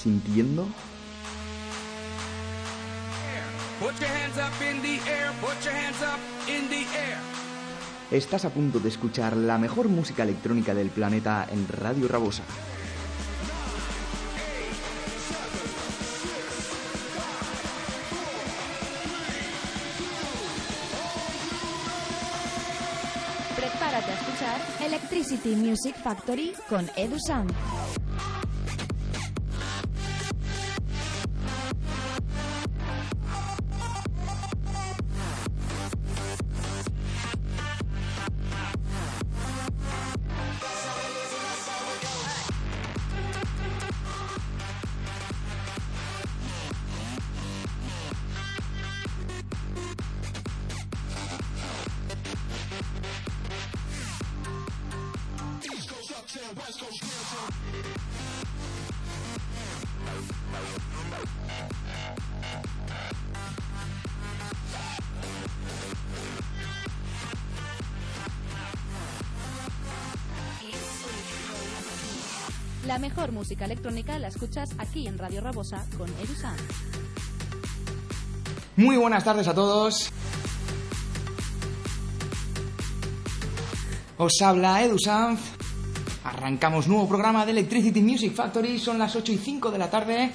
Sintiendo? Estás a punto de escuchar la mejor música electrónica del planeta en Radio Rabosa. Prepárate a escuchar Electricity Music Factory con Edu Sound. La mejor música electrónica la escuchas aquí en Radio Rabosa con Edu Sound. Muy buenas tardes a todos. Os habla Edu Sanz. Arrancamos nuevo programa de Electricity Music Factory. Son las 8 y 5 de la tarde,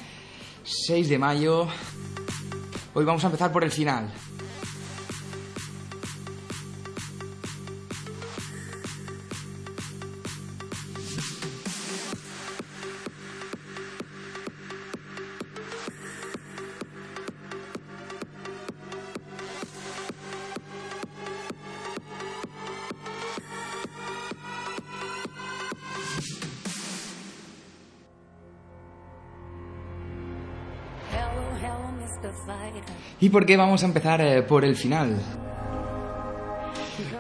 6 de mayo. Hoy vamos a empezar por el final. Por qué vamos a empezar eh, por el final?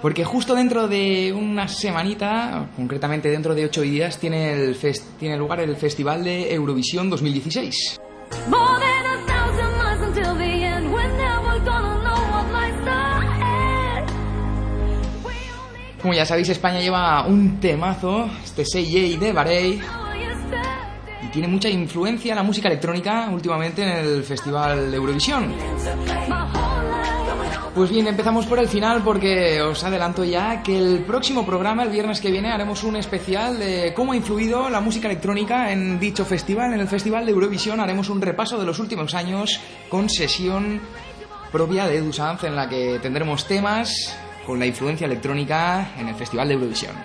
Porque justo dentro de una semanita, concretamente dentro de ocho días, tiene, el fest- tiene lugar el Festival de Eurovisión 2016. More than a thousand miles until the end. We're never gonna know what lies ahead. We only Como ya sabéis, España lleva un temazo, este Say Yay de y tiene mucha influencia la música electrónica últimamente en el Festival de Eurovisión. Pues bien, empezamos por el final porque os adelanto ya que el próximo programa, el viernes que viene, haremos un especial de cómo ha influido la música electrónica en dicho festival, en el Festival de Eurovisión. Haremos un repaso de los últimos años con sesión propia de Edu Sanz en la que tendremos temas con la influencia electrónica en el Festival de Eurovisión.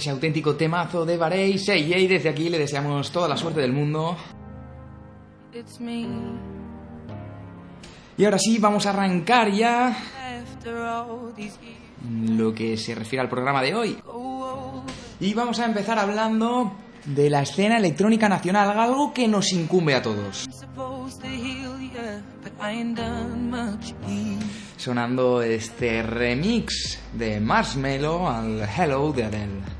Ese auténtico temazo de Barey Say y desde aquí le deseamos toda la suerte del mundo. It's me. Y ahora sí, vamos a arrancar ya lo que se refiere al programa de hoy. Y vamos a empezar hablando de la escena electrónica nacional, algo que nos incumbe a todos. Sonando este remix de Marshmello al Hello de Adele.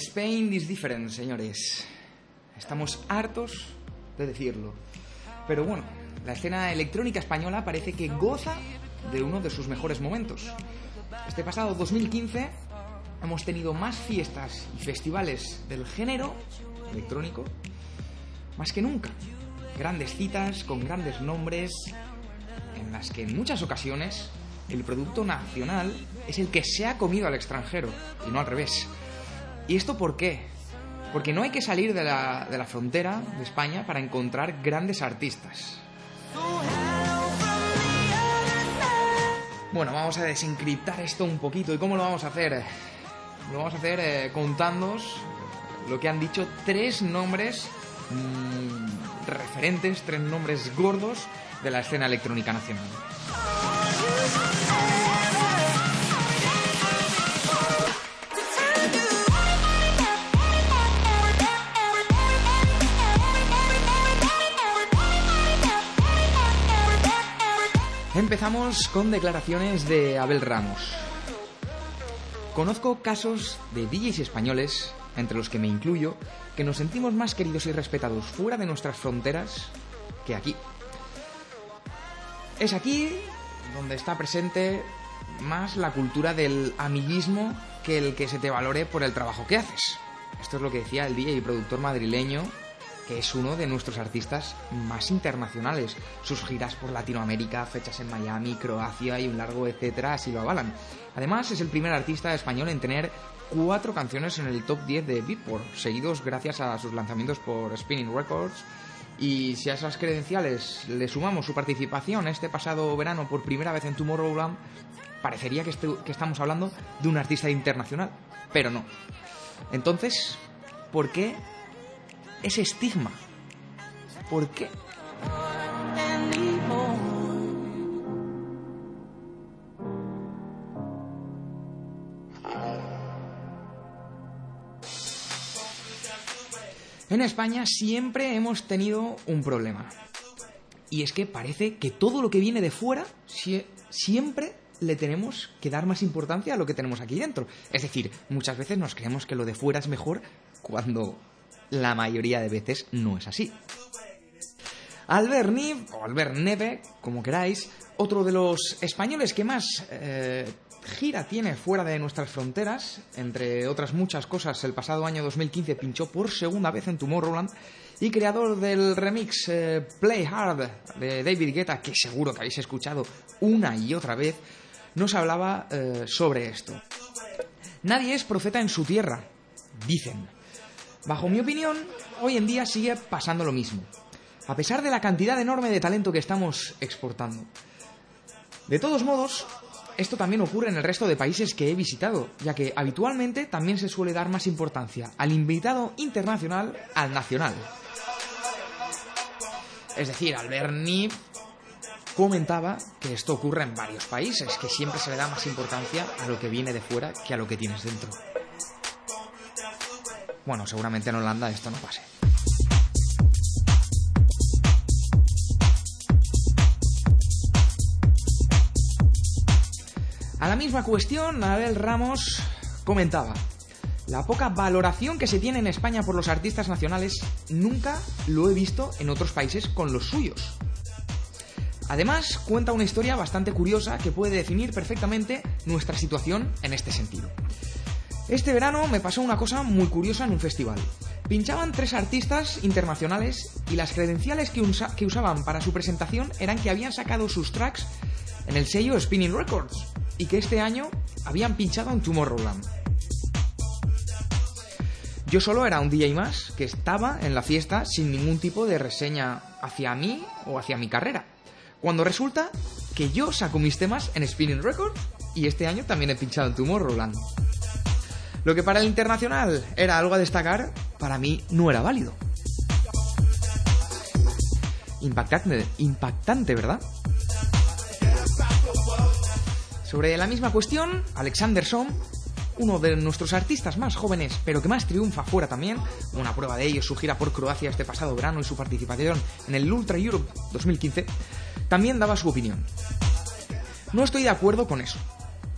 Spain is different, señores. Estamos hartos de decirlo. Pero bueno, la escena electrónica española parece que goza de uno de sus mejores momentos. Este pasado 2015 hemos tenido más fiestas y festivales del género electrónico más que nunca. Grandes citas con grandes nombres en las que en muchas ocasiones el producto nacional es el que se ha comido al extranjero y no al revés. ¿Y esto por qué? Porque no hay que salir de la, de la frontera de España para encontrar grandes artistas. Bueno, vamos a desencriptar esto un poquito. ¿Y cómo lo vamos a hacer? Lo vamos a hacer eh, contándoos lo que han dicho tres nombres mm, referentes, tres nombres gordos de la escena electrónica nacional. Empezamos con declaraciones de Abel Ramos. Conozco casos de DJs españoles, entre los que me incluyo, que nos sentimos más queridos y respetados fuera de nuestras fronteras que aquí. Es aquí donde está presente más la cultura del amiguismo que el que se te valore por el trabajo que haces. Esto es lo que decía el DJ y productor madrileño, que es uno de nuestros artistas más internacionales. Sus giras por Latinoamérica, fechas en Miami, Croacia y un largo etcétera así lo avalan. Además, es el primer artista español en tener cuatro canciones en el top 10 de Beatport, seguidos gracias a sus lanzamientos por Spinning Records. Y si a esas credenciales le sumamos su participación este pasado verano por primera vez en Tomorrowland, parecería que, que estamos hablando de un artista internacional, pero no. Entonces, ¿por qué ese estigma? ¿Por qué? En España siempre hemos tenido un problema. Y es que parece que todo lo que viene de fuera sie- siempre le tenemos que dar más importancia a lo que tenemos aquí dentro. Es decir, muchas veces nos creemos que lo de fuera es mejor cuando la mayoría de veces no es así. Albert Niv, o Albert Neve, como queráis, otro de los españoles que más eh, gira tiene fuera de nuestras fronteras, entre otras muchas cosas, el pasado año 2015 pinchó por segunda vez en Tomorrowland, y creador del remix eh, Play Hard de David Guetta, que seguro que habéis escuchado una y otra vez, nos hablaba eh, sobre esto. Nadie es profeta en su tierra, dicen. Bajo mi opinión, hoy en día sigue pasando lo mismo, a pesar de la cantidad enorme de talento que estamos exportando. De todos modos, esto también ocurre en el resto de países que he visitado, ya que habitualmente también se suele dar más importancia al invitado internacional al nacional. Es decir, Alberni comentaba que esto ocurre en varios países, que siempre se le da más importancia a lo que viene de fuera que a lo que tienes dentro. Bueno, seguramente en Holanda esto no pase. A la misma cuestión, Abel Ramos comentaba, la poca valoración que se tiene en España por los artistas nacionales nunca lo he visto en otros países con los suyos. Además, cuenta una historia bastante curiosa que puede definir perfectamente nuestra situación en este sentido. Este verano me pasó una cosa muy curiosa en un festival. Pinchaban tres artistas internacionales y las credenciales que, usa- que usaban para su presentación eran que habían sacado sus tracks en el sello Spinning Records y que este año habían pinchado en Tomorrowland. Yo solo era un DJ más que estaba en la fiesta sin ningún tipo de reseña hacia mí o hacia mi carrera. Cuando resulta que yo saco mis temas en Spinning Records y este año también he pinchado en Tomorrowland. Lo que para el internacional era algo a destacar, para mí no era válido. Impactante, impactante, ¿verdad? Sobre la misma cuestión, Alexander Som, uno de nuestros artistas más jóvenes, pero que más triunfa fuera también, una prueba de ello su gira por Croacia este pasado verano y su participación en el Ultra Europe 2015, también daba su opinión. No estoy de acuerdo con eso.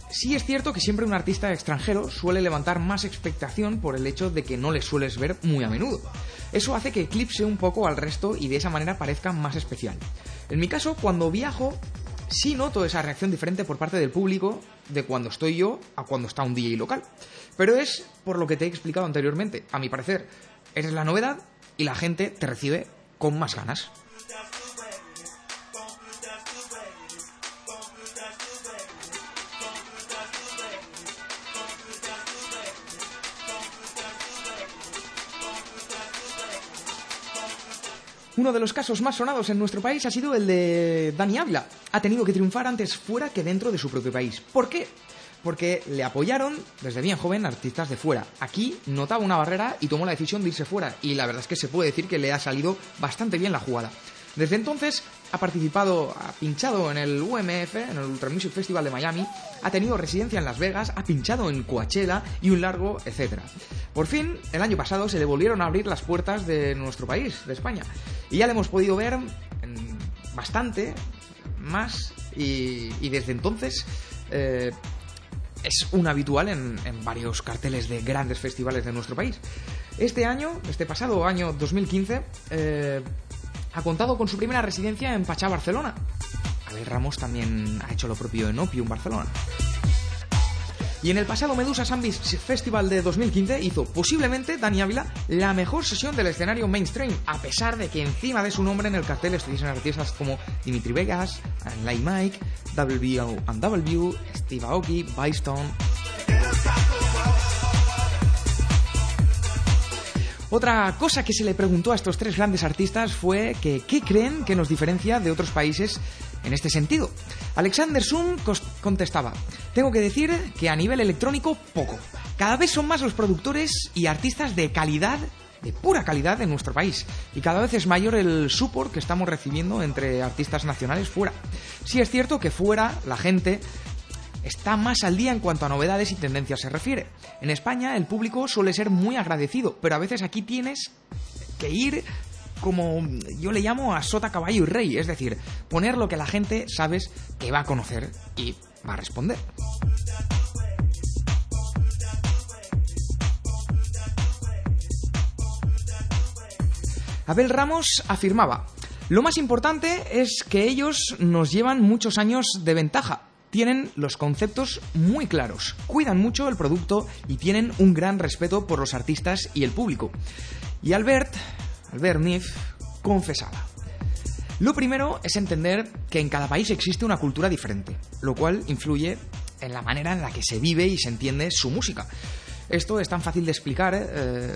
Sí es cierto que siempre un artista extranjero suele levantar más expectación por el hecho de que no le sueles ver muy a menudo. Eso hace que eclipse un poco al resto y de esa manera parezca más especial. En mi caso, cuando viajo, sí noto esa reacción diferente por parte del público de cuando estoy yo a cuando está un DJ local. Pero es por lo que te he explicado anteriormente. A mi parecer, eres la novedad y la gente te recibe con más ganas. Uno de los casos más sonados en nuestro país ha sido el de Dani Ávila. Ha tenido que triunfar antes fuera que dentro de su propio país. ¿Por qué? Porque le apoyaron desde bien joven artistas de fuera. Aquí notaba una barrera y tomó la decisión de irse fuera. Y la verdad es que se puede decir que le ha salido bastante bien la jugada. Desde entonces ha participado, ha pinchado en el UMF, en el Ultra Music Festival de Miami, ha tenido residencia en Las Vegas, ha pinchado en Coachella y un largo etcétera. Por fin, el año pasado se le volvieron a abrir las puertas de nuestro país, de España, y ya le hemos podido ver bastante más y, y desde entonces eh, es un habitual en, en varios carteles de grandes festivales de nuestro país. Este año, este pasado año 2015, eh, ha contado con su primera residencia en Pachá, Barcelona. Abel Ramos también ha hecho lo propio en Opium, Barcelona. Y en el pasado Medusa Sambis Festival de 2015 hizo posiblemente Dani Ávila la mejor sesión del escenario mainstream, a pesar de que encima de su nombre en el cartel estuviesen artistas como Dimitri Vegas, Light Mike, W&W, Steve Aoki, Bystone. Otra cosa que se le preguntó a estos tres grandes artistas fue que qué creen que nos diferencia de otros países en este sentido. Alexander Sum contestaba, tengo que decir que a nivel electrónico poco. Cada vez son más los productores y artistas de calidad, de pura calidad en nuestro país. Y cada vez es mayor el support que estamos recibiendo entre artistas nacionales fuera. Sí es cierto que fuera la gente está más al día en cuanto a novedades y tendencias se refiere. En España el público suele ser muy agradecido, pero a veces aquí tienes que ir como yo le llamo a sota, caballo y rey, es decir, poner lo que la gente sabes que va a conocer y va a responder. Abel Ramos afirmaba, lo más importante es que ellos nos llevan muchos años de ventaja. Tienen los conceptos muy claros, cuidan mucho el producto y tienen un gran respeto por los artistas y el público. Y Albert, Albert Nif, confesaba. Lo primero es entender que en cada país existe una cultura diferente, lo cual influye en la manera en la que se vive y se entiende su música. Esto es tan fácil de explicar, eh,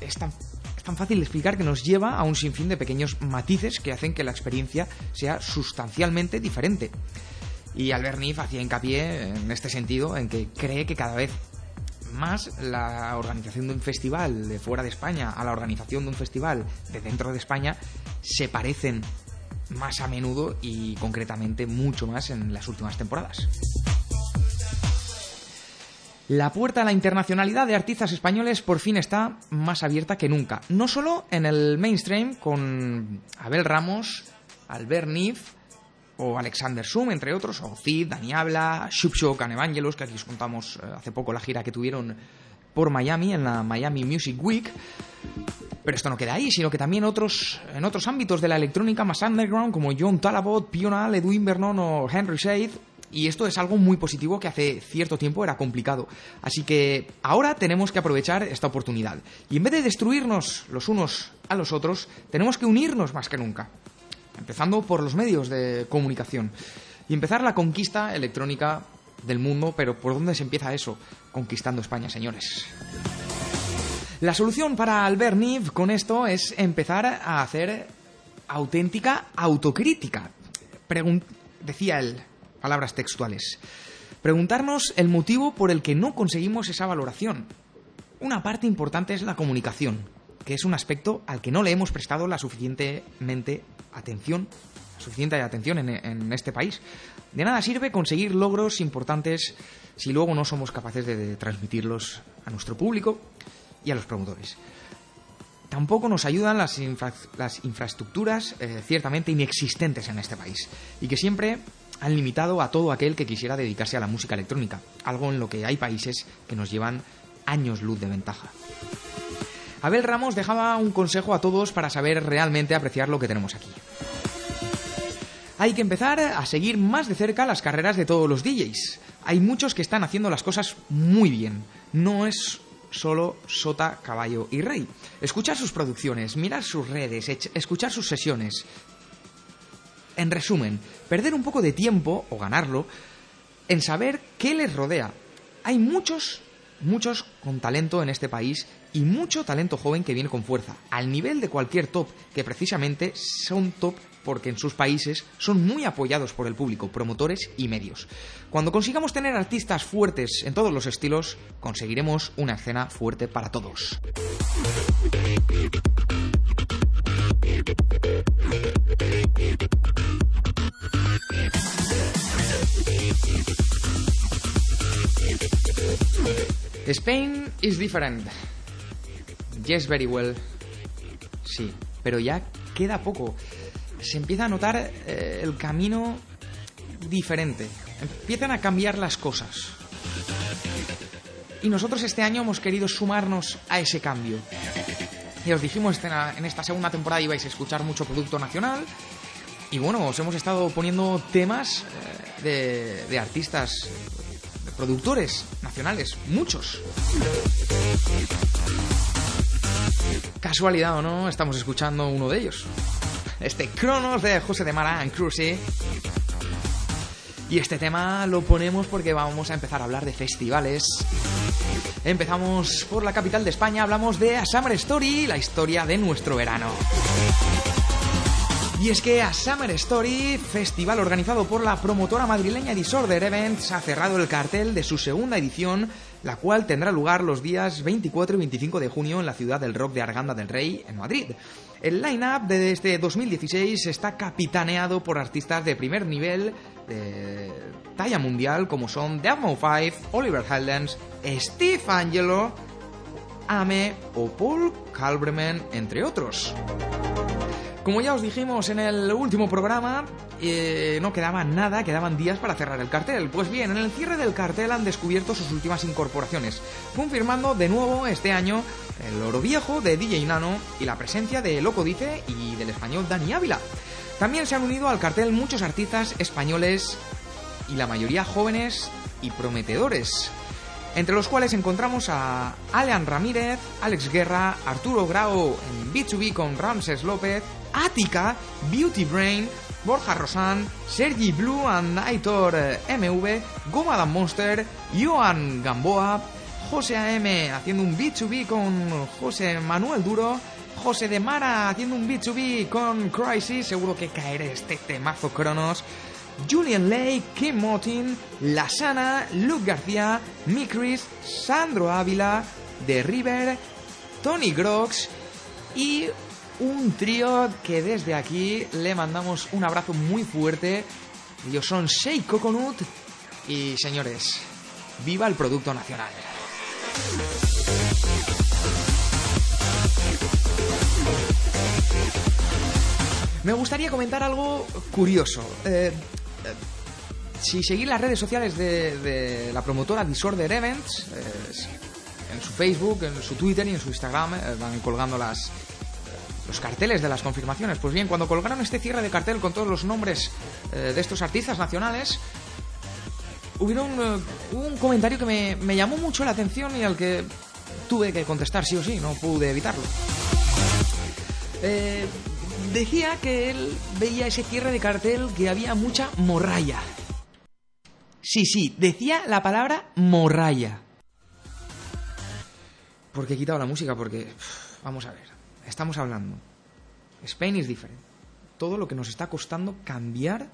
es tan es tan fácil de explicar que nos lleva a un sinfín de pequeños matices que hacen que la experiencia sea sustancialmente diferente. Y Albert Nif hacía hincapié en este sentido, en que cree que cada vez más la organización de un festival de fuera de España a la organización de un festival de dentro de España se parecen más a menudo y concretamente mucho más en las últimas temporadas. La puerta a la internacionalidad de artistas españoles por fin está más abierta que nunca. No solo en el mainstream con Abel Ramos, Albert Nif o Alexander Sum, entre otros, o Cid, Dani Habla, Shupsho, Can Evangelos, que aquí os contamos eh, hace poco la gira que tuvieron por Miami, en la Miami Music Week. Pero esto no queda ahí, sino que también otros, en otros ámbitos de la electrónica más underground, como John Talabot, Pional, Edwin Vernon o Henry Shade, y esto es algo muy positivo que hace cierto tiempo era complicado. Así que ahora tenemos que aprovechar esta oportunidad. Y en vez de destruirnos los unos a los otros, tenemos que unirnos más que nunca. Empezando por los medios de comunicación. Y empezar la conquista electrónica del mundo, pero ¿por dónde se empieza eso? Conquistando España, señores. La solución para Albert Niv con esto es empezar a hacer auténtica autocrítica. Decía él, palabras textuales. Preguntarnos el motivo por el que no conseguimos esa valoración. Una parte importante es la comunicación, que es un aspecto al que no le hemos prestado la suficientemente atención, suficiente atención en, este país. De nada sirve conseguir logros importantes si luego no somos capaces de, transmitirlos a nuestro público y a los promotores. Tampoco nos ayudan las infraestructuras eh, ciertamente inexistentes en este país y que siempre han limitado a todo aquel que quisiera dedicarse a la música electrónica, algo en lo que hay países que nos llevan años luz de ventaja. Abel Ramos dejaba un consejo a todos para saber realmente apreciar lo que tenemos aquí. Hay que empezar a seguir más de cerca las carreras de todos los DJs. Hay muchos que están haciendo las cosas muy bien. No es solo sota, caballo y rey. Escuchar sus producciones, mirar sus redes, escuchar sus sesiones. En resumen, perder un poco de tiempo, o ganarlo, en saber qué les rodea. Hay muchos, muchos con talento en este país y mucho talento joven que viene con fuerza, al nivel de cualquier top, que precisamente son top porque en sus países son muy apoyados por el público, promotores y medios. Cuando consigamos tener artistas fuertes en todos los estilos, conseguiremos una escena fuerte para todos. Spain is different. Yes, very well. Sí, pero ya queda poco se empieza a notar eh, el camino diferente. Empiezan a cambiar las cosas. Y nosotros este año hemos querido sumarnos a ese cambio. Y os dijimos en esta segunda temporada ibais a escuchar mucho producto nacional. Y bueno, os hemos estado poniendo temas eh, de, de artistas, de productores nacionales, muchos. Casualidad o no, estamos escuchando uno de ellos este Cronos de José de Mara en Cruci. Y este tema lo ponemos porque vamos a empezar a hablar de festivales. Empezamos por la capital de España, hablamos de A Summer Story, la historia de nuestro verano. Y es que A Summer Story, festival organizado por la promotora madrileña Disorder Events, ha cerrado el cartel de su segunda edición, la cual tendrá lugar los días 24 y 25 de junio en la ciudad del rock de Arganda del Rey, en Madrid. El line-up de este 2016 está capitaneado por artistas de primer nivel de talla mundial como son Demo 5, Oliver Heldens, Steve Angelo, Ame o Paul Kalbremen, entre otros. Como ya os dijimos en el último programa, eh, no quedaba nada, quedaban días para cerrar el cartel. Pues bien, en el cierre del cartel han descubierto sus últimas incorporaciones, confirmando de nuevo este año el oro viejo de DJ Nano y la presencia de Loco Dice y del español Dani Ávila. También se han unido al cartel muchos artistas españoles y la mayoría jóvenes y prometedores entre los cuales encontramos a Alean Ramírez, Alex Guerra, Arturo Grau en B2B con Ramses López, Ática, Beauty Brain, Borja Rosan, Sergi Blue and Aitor eh, MV, Goma Monster, Joan Gamboa, José AM haciendo un B2B con José Manuel Duro, José de Mara haciendo un B2B con Crisis, seguro que caerá este temazo Cronos, Julian Lake, Kim Motin, Lasana, Luke García, Mikris, Sandro Ávila, The River, Tony Grox y un trío que desde aquí le mandamos un abrazo muy fuerte. Ellos son Shake Coconut y señores, viva el producto nacional. Me gustaría comentar algo curioso. Eh, eh, si seguís las redes sociales de, la promotora Disorder Events, eh, en su Facebook, en su Twitter y en su Instagram, van colgando las, los carteles de las confirmaciones. Pues bien, cuando colgaron este cierre de cartel con todos los nombres eh, de estos artistas nacionales, hubieron eh, un comentario que me, llamó mucho la atención y al que tuve que contestar sí o sí, no pude evitarlo. Eh, decía que él veía ese cierre de cartel que había mucha morralla. Sí, sí, decía la palabra morralla. Porque he quitado la música, porque... Vamos a ver, estamos hablando. Spain is different. Todo lo que nos está costando cambiar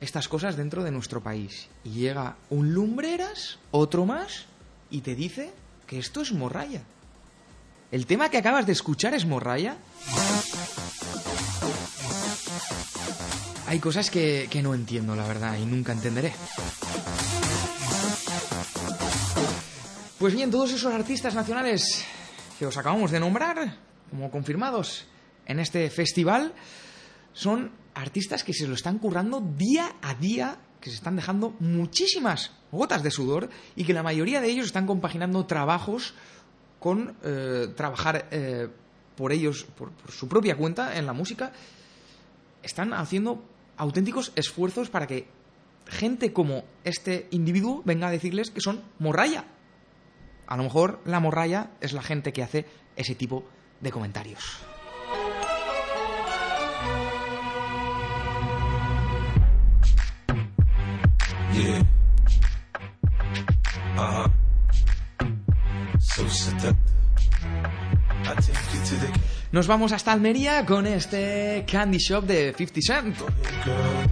estas cosas dentro de nuestro país. Y llega un lumbreras, otro más, y te dice que esto es morralla. ¿El tema que acabas de escuchar es morralla? Hay cosas que, que no entiendo, la verdad, y nunca entenderé. Pues bien, todos esos artistas nacionales que os acabamos de nombrar, como confirmados en este festival, son artistas que se lo están currando día a día, que se están dejando muchísimas gotas de sudor y que la mayoría de ellos están compaginando trabajos con eh, trabajar eh, por ellos, por, por su propia cuenta en la música. Están haciendo auténticos esfuerzos para que gente como este individuo venga a decirles que son morralla. A lo mejor la morralla es la gente que hace ese tipo de comentarios. Yeah. Uh huh. So Nos vamos hasta Almería con este Candy Shop de 50 Cent. girl,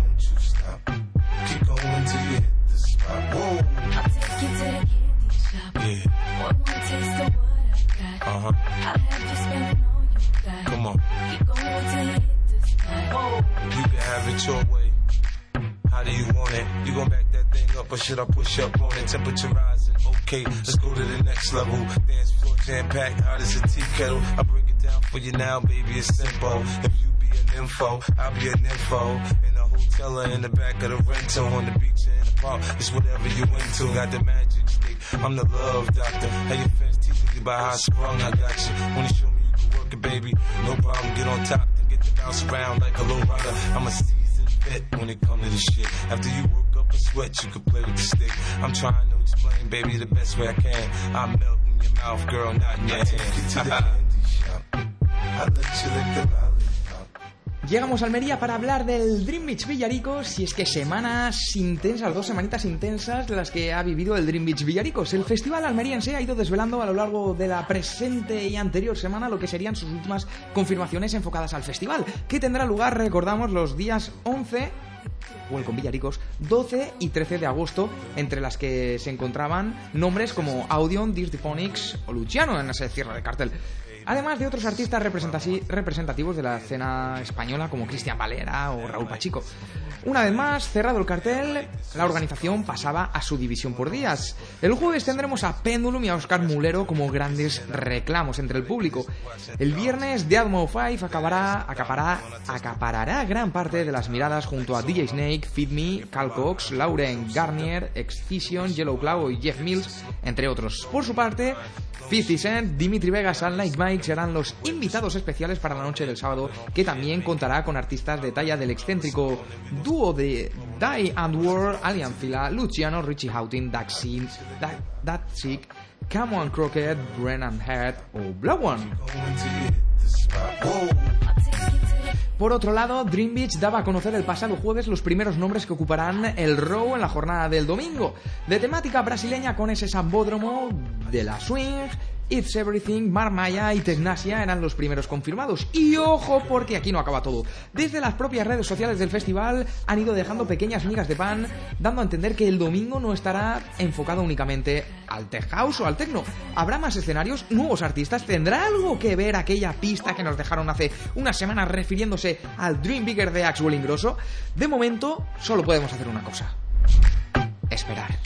Uh huh. Come on. You can have it your way. How do you want it? You gon' back that thing up or should I push up on it? Temperature rising. Okay, let's go to the next level. Dance floor jam packed, hot as a tea kettle. I break it down for you now, baby. It's simple. If an info, I'll be an info. In a hotel or in the back of the rental, on the beach or in the park, it's whatever you into. Got the magic stick. I'm the love doctor. How your fans teaching you about how I sprung? I got you. Wanna show me you can work it, baby? No problem. Get on top, and get the bounce around like a low rider. I'm a seasoned vet when it come to this shit. After you work up a sweat, you can play with the stick. I'm trying to explain, baby, the best way I can. I melt in your mouth, girl, not in your hand. to the candy shop. I let you lick the. Llegamos a Almería para hablar del Dream Beach Villaricos y es que semanas intensas, dos semanitas intensas las que ha vivido el Dream Beach Villaricos. El festival almeriense ha ido desvelando a lo largo de la presente y anterior semana lo que serían sus últimas confirmaciones enfocadas al festival, que tendrá lugar, recordamos, los días 11 Welcome Villaricos, 12 y 13 de agosto, entre las que se encontraban nombres como Audion, Dirty Phonics o Luciano en ese cierre de cartel. Además de otros artistas representativos de la escena española como Cristian Valera o Raúl Pachico. Una vez más, cerrado el cartel, la organización pasaba a su división por días. El jueves tendremos a Pendulum y a Oscar Mulero como grandes reclamos entre el público. El viernes, The Atmo 5 acabará, acapará, acaparará gran parte de las miradas junto a DJ Snake, Feed Me, Cal Cox, Lauren Garnier, Excision, Yellow Claw y Jeff Mills, entre otros. Por su parte, 50 Cent, Dimitri Vegas y Like Mike serán los invitados especiales para la noche del sábado, que también contará con artistas de talla del excéntrico dúo de Die and War, Alien Fila, Luciano, Richie Houghton, Daxin, Da- Datsik, Camo and Crockett, Brennan Head o Blow One. Por otro lado, Dream Beach daba a conocer el pasado jueves los primeros nombres que ocuparán el row en la jornada del domingo. De temática brasileña con ese sambódromo de la swing It's Everything, Marmaya y Tecnasia eran los primeros confirmados. Y ojo, porque aquí no acaba todo. Desde las propias redes sociales del festival han ido dejando pequeñas migas de pan, dando a entender que el domingo no estará enfocado únicamente al tech house o al techno. Habrá más escenarios, nuevos artistas. ¿Tendrá algo que ver aquella pista que nos dejaron hace unas semanas refiriéndose al Dream Bigger de Axwell Ingrosso? De momento, solo podemos hacer una cosa: esperar.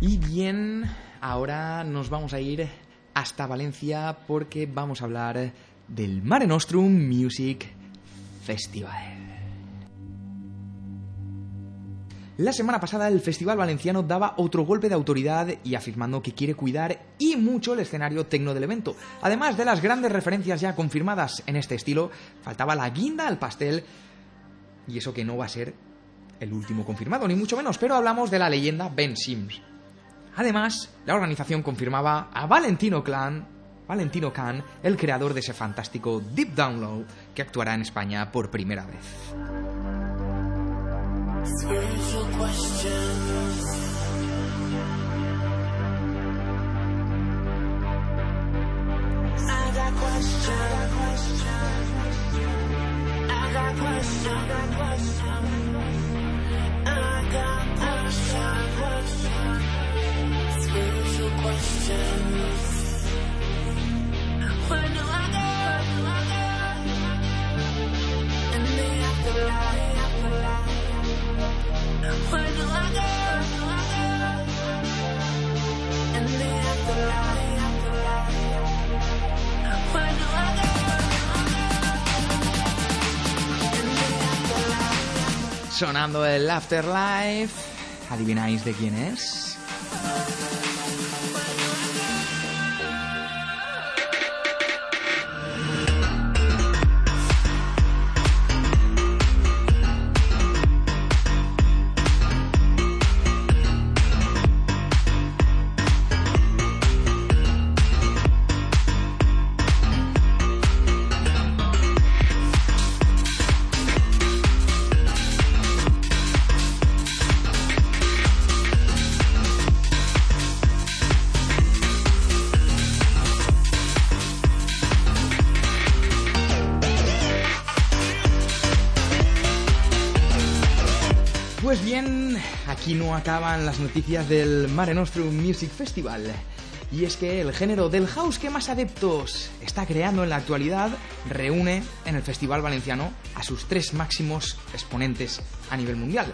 Y bien, ahora nos vamos a ir hasta Valencia porque vamos a hablar del Mare Nostrum Music Festival. La semana pasada el Festival Valenciano daba otro golpe de autoridad y afirmando que quiere cuidar y mucho el escenario tecno del evento. Además de las grandes referencias ya confirmadas en este estilo, faltaba la guinda al pastel y eso que no va a ser el último confirmado, ni mucho menos, pero hablamos de la leyenda Ben Sims. Además, la organización confirmaba a Valentino Valentino Khan, el creador de ese fantástico Deep Download que actuará en España por primera vez. Sonando el Afterlife. ¿Adivináis de quién es? Aquí no acaban las noticias del Mare Nostrum Music Festival. Y es que el género del house que más adeptos está creando en la actualidad reúne en el Festival Valenciano a sus tres máximos exponentes a nivel mundial.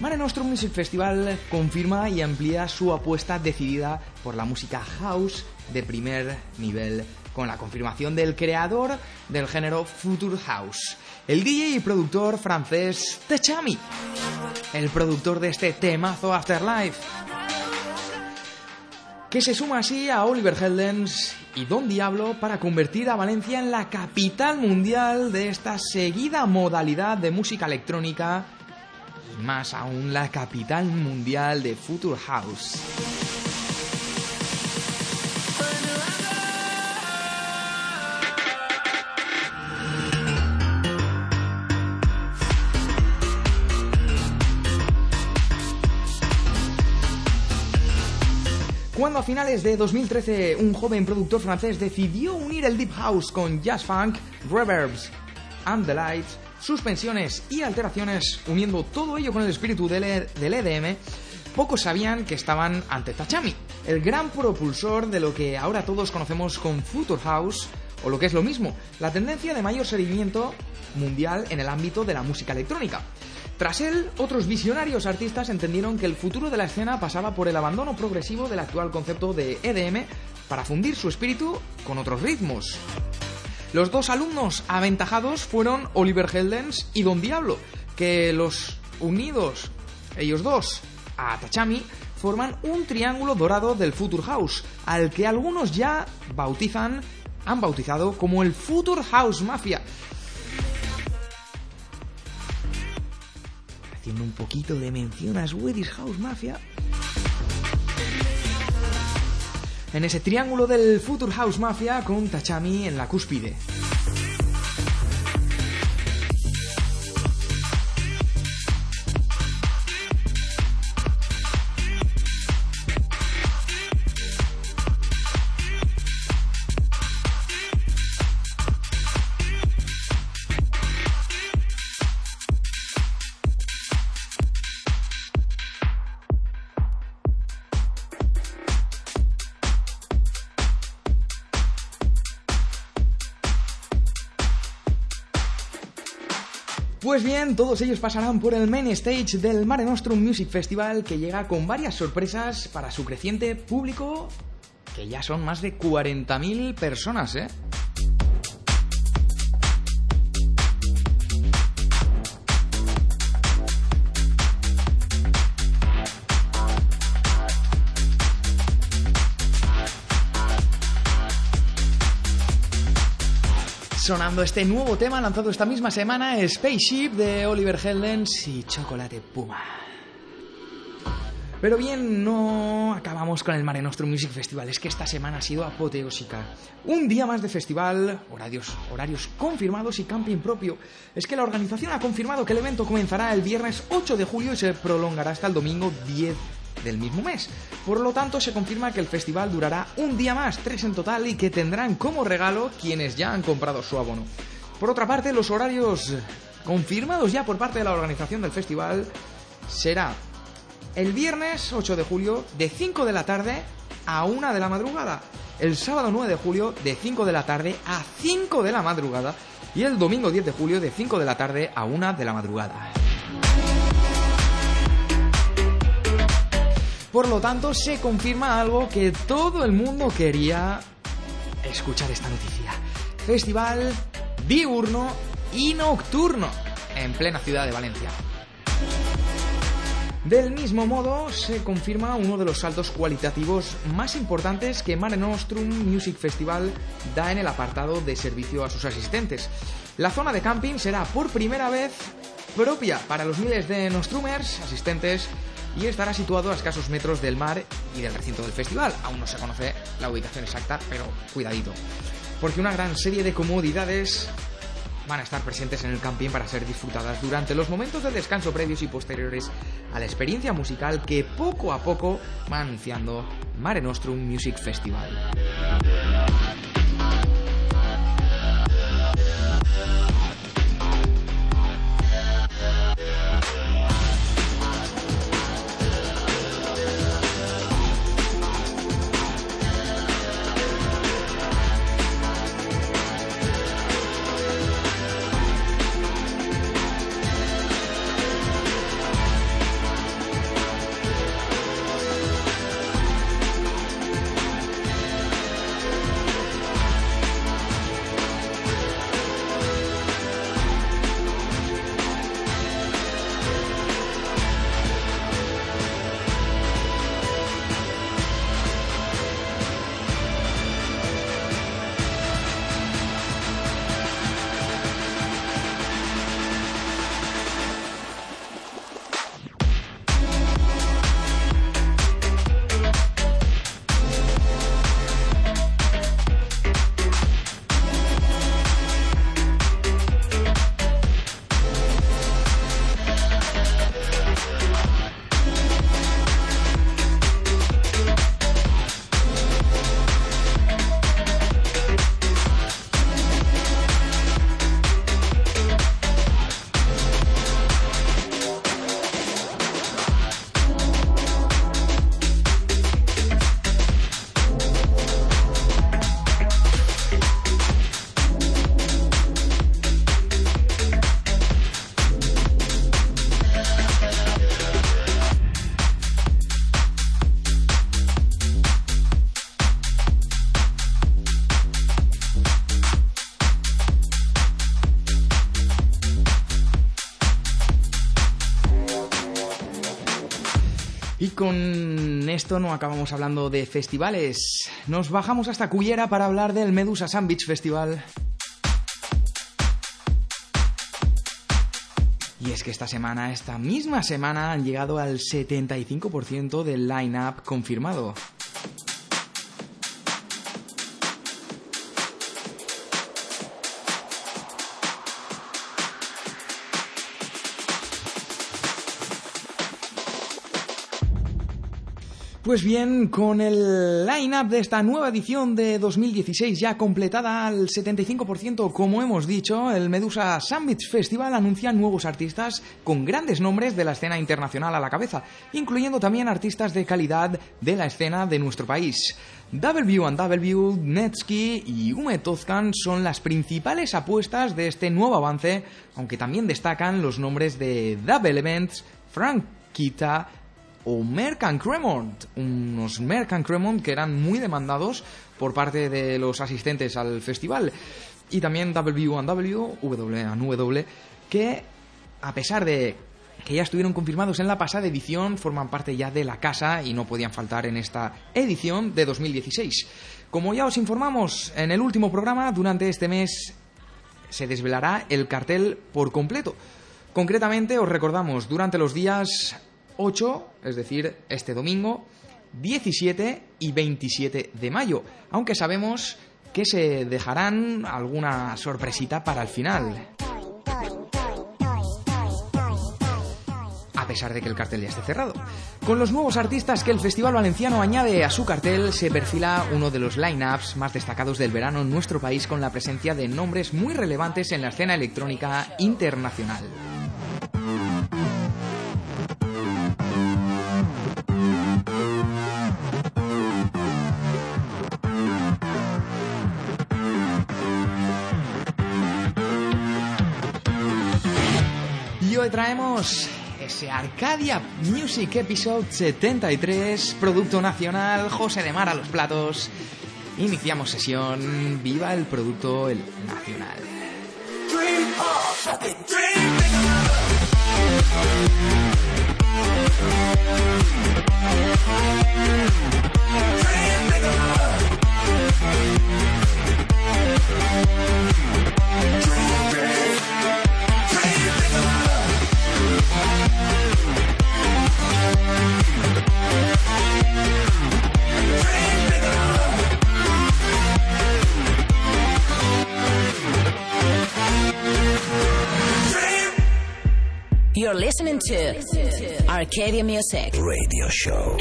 Mare Nostrum Music Festival confirma y amplía su apuesta decidida por la música house de primer nivel con la confirmación del creador del género Future House, el DJ y productor francés Techami, el productor de este temazo Afterlife, que se suma así a Oliver Heldens y Don Diablo para convertir a Valencia en la capital mundial de esta seguida modalidad de música electrónica y más aún la capital mundial de Future House. Cuando a finales de 2013 un joven productor francés decidió unir el Deep House con Jazz Funk, Reverbs and the Lights, suspensiones y alteraciones, uniendo todo ello con el espíritu del, E- del EDM, pocos sabían que estaban ante Tachami, el gran propulsor de lo que ahora todos conocemos con Future House, o lo que es lo mismo, la tendencia de mayor seguimiento mundial en el ámbito de la música electrónica. Tras él, otros visionarios artistas entendieron que el futuro de la escena pasaba por el abandono progresivo del actual concepto de EDM para fundir su espíritu con otros ritmos. Los dos alumnos aventajados fueron Oliver Heldens y Don Diablo, que los unidos, ellos dos, a Tachami, forman un triángulo dorado del Future House, al que algunos ya bautizan, han bautizado como el Future House Mafia. Haciendo un poquito de mención a House Mafia. en ese triángulo del Future House Mafia con Tachami en la cúspide. Pues bien, todos ellos pasarán por el main stage del Mare Nostrum Music Festival que llega con varias sorpresas para su creciente público, que ya son más de 40.000 personas, ¿eh? Sonando este nuevo tema lanzado esta misma semana, Spaceship de Oliver Heldens y Chocolate Puma. Pero bien, no acabamos con el Mare Nostrum Music Festival, es que esta semana ha sido apoteósica. Un día más de festival, horarios, horarios confirmados y camping propio. Es que la organización ha confirmado que el evento comenzará el viernes 8 de julio y se prolongará hasta el domingo 10 del mismo mes. Por lo tanto, se confirma que el festival durará un día más, tres en total, y que tendrán como regalo quienes ya han comprado su abono. Por otra parte, los horarios confirmados ya por parte de la organización del festival será el viernes 8 de julio de 5 de la tarde a 1 de la madrugada, el sábado 9 de julio de 5 de la tarde a 5 de la madrugada y el domingo 10 de julio de 5 de la tarde a 1 de la madrugada. Por lo tanto, se confirma algo que todo el mundo quería escuchar esta noticia. Festival diurno y nocturno en plena ciudad de Valencia. Del mismo modo, se confirma uno de los saltos cualitativos más importantes que Mare Nostrum Music Festival da en el apartado de servicio a sus asistentes. La zona de camping será por primera vez propia para los miles de Nostrumers asistentes y estará situado a escasos metros del mar y del recinto del festival. Aún no se conoce la ubicación exacta, pero cuidadito. Porque una gran serie de comodidades van a estar presentes en el camping para ser disfrutadas durante los momentos de descanso previos y posteriores a la experiencia musical que poco a poco va anunciando Mare Nostrum Music Festival. Con esto no acabamos hablando de festivales. Nos bajamos hasta Cullera para hablar del Medusa Sandwich Festival. Y es que esta semana, esta misma semana, han llegado al 75% del line-up confirmado. Pues bien, con el line-up de esta nueva edición de 2016 ya completada al 75%, como hemos dicho, el Medusa Summit Festival anuncia nuevos artistas con grandes nombres de la escena internacional a la cabeza, incluyendo también artistas de calidad de la escena de nuestro país. W&W, Netsky y Ume Tozkan son las principales apuestas de este nuevo avance, aunque también destacan los nombres de Double Events, Frank Kita o Merck and Cremont, unos Merck and Cremont que eran muy demandados por parte de los asistentes al festival. Y también W&W, W&W, que a pesar de que ya estuvieron confirmados en la pasada edición, forman parte ya de la casa y no podían faltar en esta edición de 2016. Como ya os informamos en el último programa, durante este mes se desvelará el cartel por completo. Concretamente, os recordamos, durante los días 8, es decir, este domingo, 17 y 27 de mayo, aunque sabemos que se dejarán alguna sorpresita para el final. A pesar de que el cartel ya esté cerrado. Con los nuevos artistas que el Festival Valenciano añade a su cartel, se perfila uno de los line-ups más destacados del verano en nuestro país con la presencia de nombres muy relevantes en la escena electrónica internacional. Hoy traemos ese Arcadia Music Episode 73, producto nacional, José de Mar a los platos. Iniciamos sesión, viva el producto el nacional. You're listening to Arcadia Music Radio Show.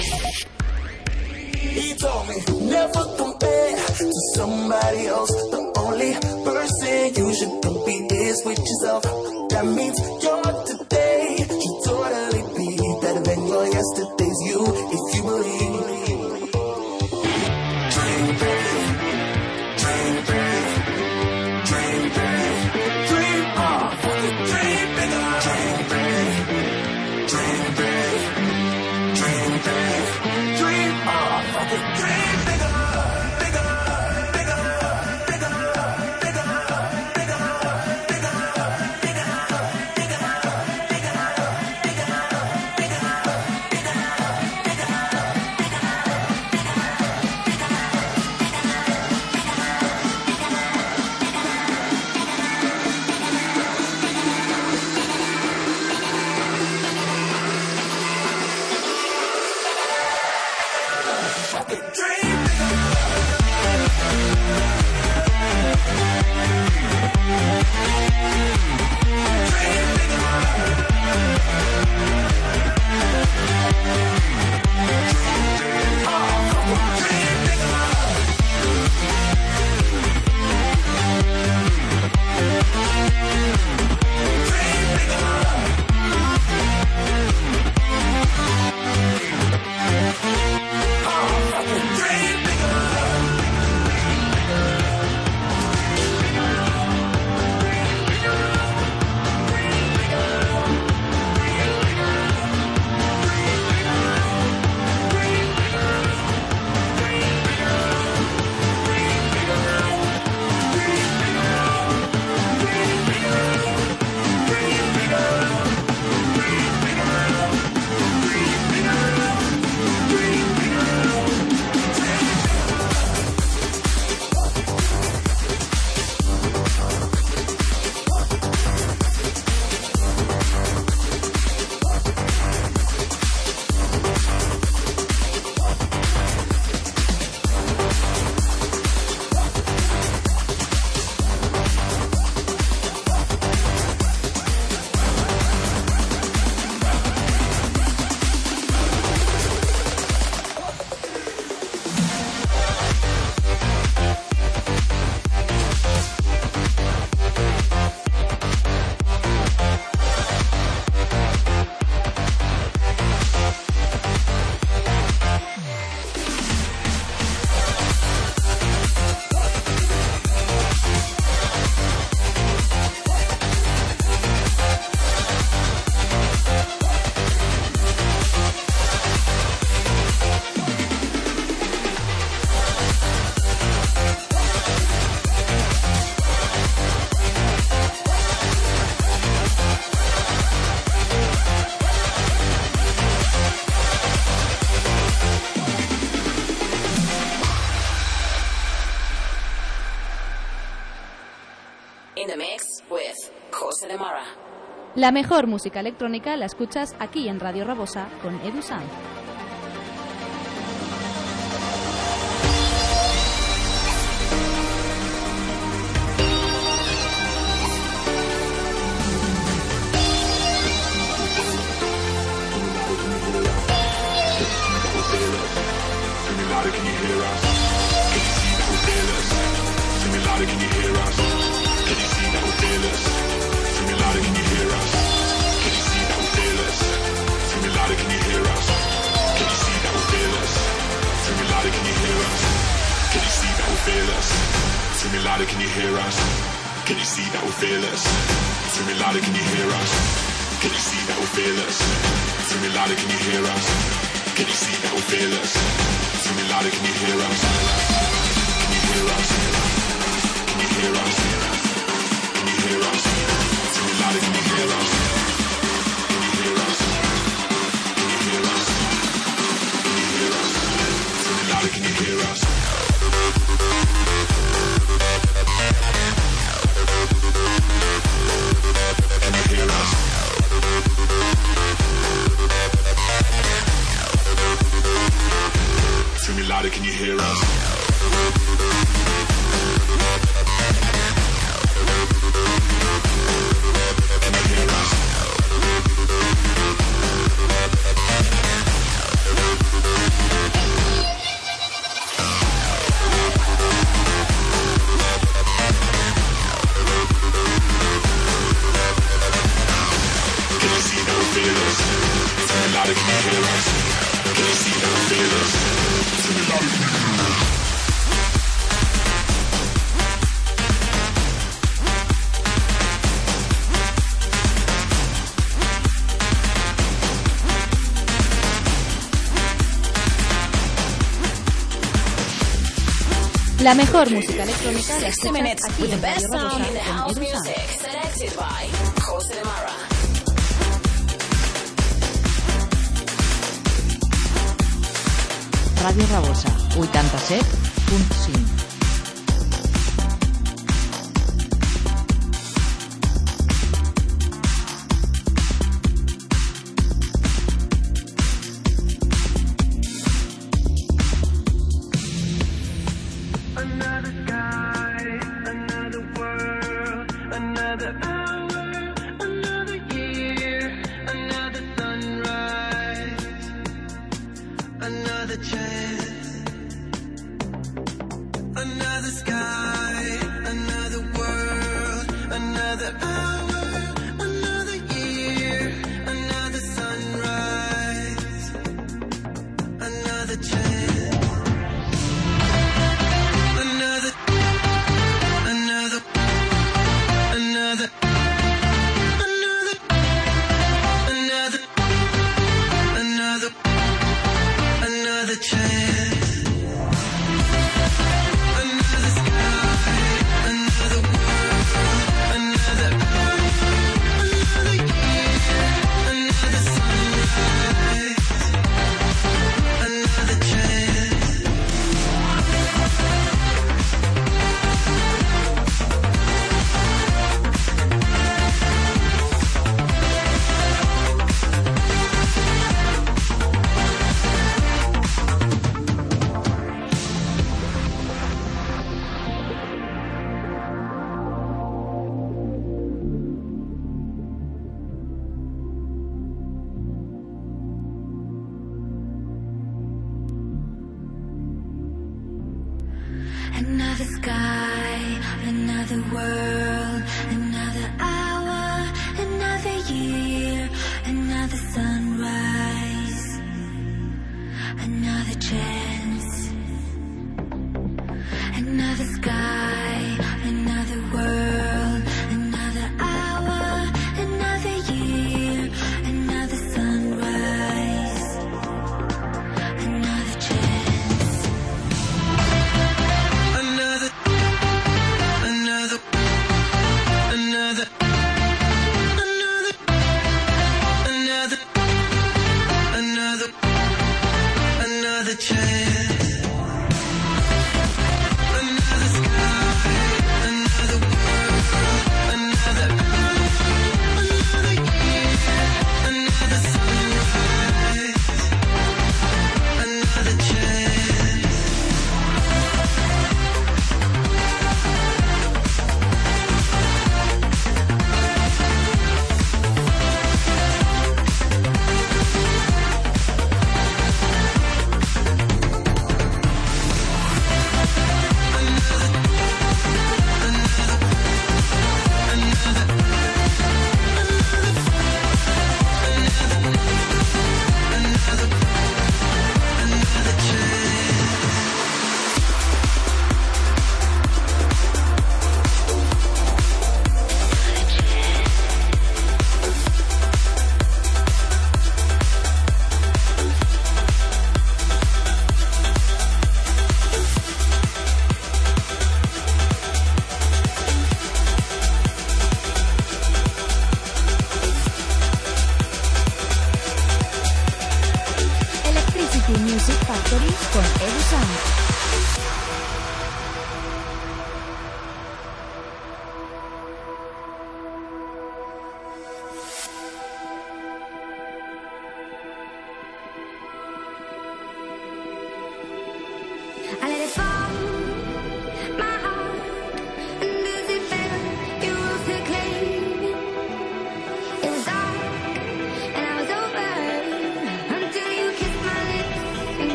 He told me never compare to somebody else. The only person you should compete is with yourself. That means you're today should totally be better than your yesterday's you if you believe. La mejor música electrónica la escuchas aquí en Radio Rabosa con Edu Sanz. La mejor música electrónica de aquí. Radio Rabosa, 87.5.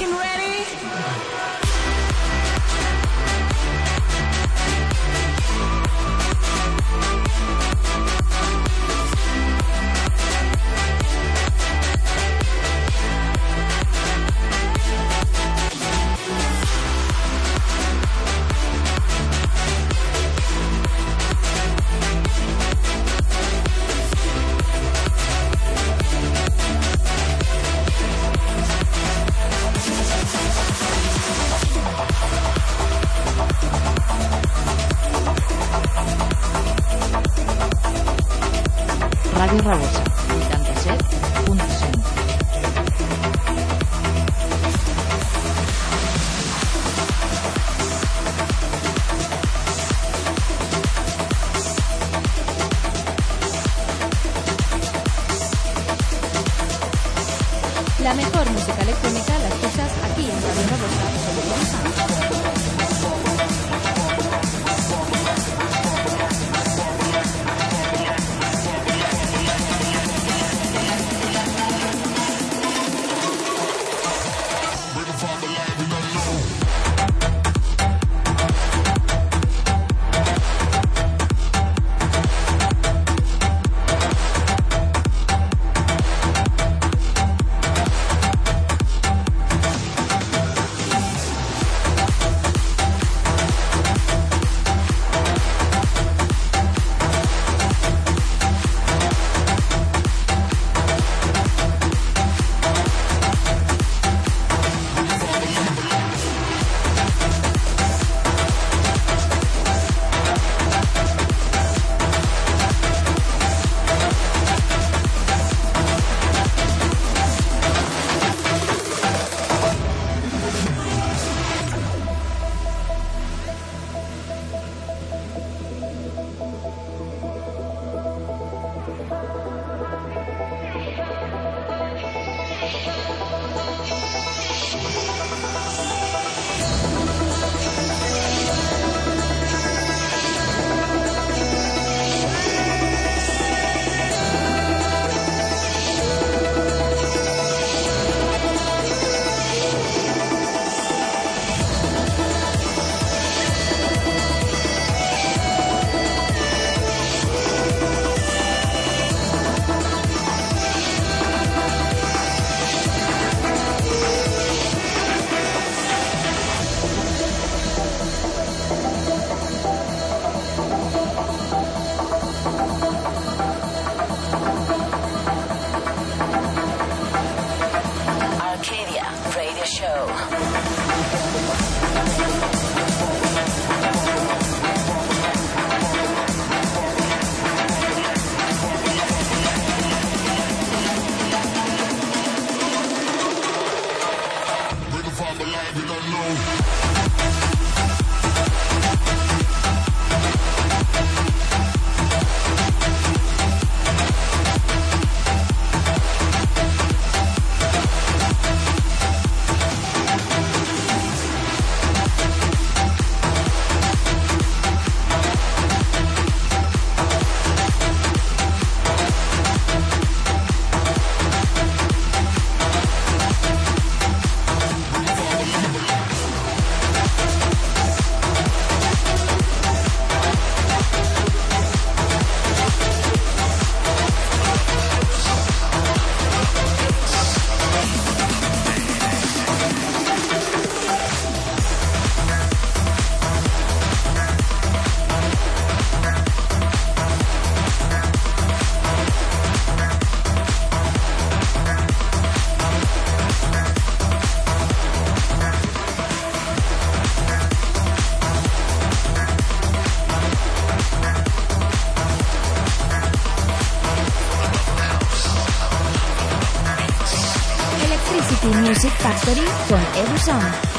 freaking ready? Con Edu Sanz.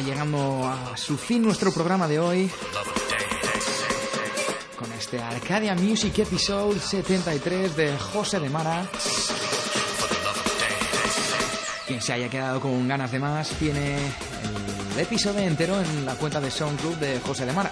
Llegando a su fin nuestro programa de hoy con este Arcadia Music Episode 73 de José de Mara. Quien se haya quedado con ganas de más tiene el episodio entero en la cuenta de SoundCloud de José de Mara.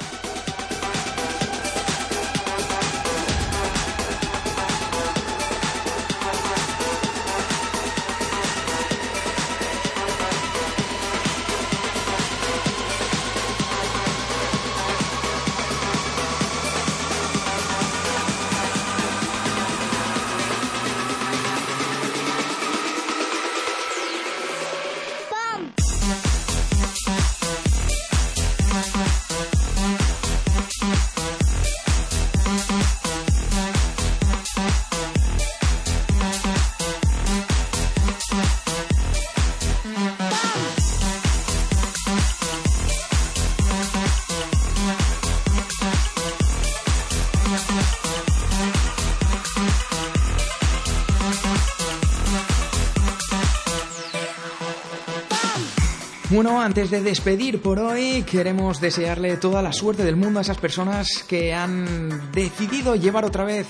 Bueno, antes de despedir por hoy, queremos desearle toda la suerte del mundo a esas personas que han decidido llevar otra vez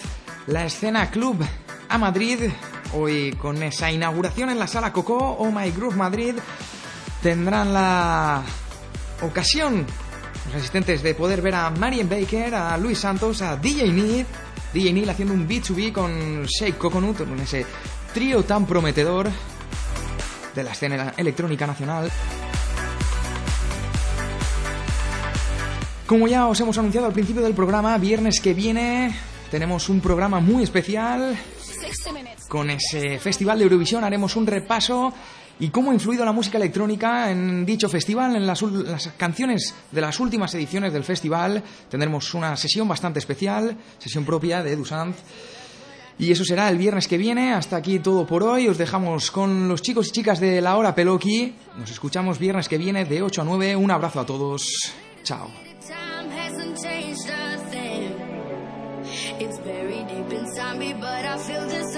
la escena club a Madrid. Hoy con esa inauguración en la sala Coco o My Groove Madrid tendrán la ocasión los asistentes de poder ver a Marian Baker, a Luis Santos, a DJ Neil, DJ Neil haciendo un B2B con Shake Coconut, con ese trío tan prometedor de la escena electrónica nacional. Como ya os hemos anunciado al principio del programa, viernes que viene tenemos un programa muy especial. Con ese festival de Eurovisión haremos un repaso y cómo ha influido la música electrónica en dicho festival, en las, las canciones de las últimas ediciones del festival. Tendremos una sesión bastante especial, sesión propia de Dusanz. Y eso será el viernes que viene. Hasta aquí todo por hoy. Os dejamos con los chicos y chicas de la hora Peloqui. Nos escuchamos viernes que viene de 8 a 9. Un abrazo a todos. Chao. but I feel this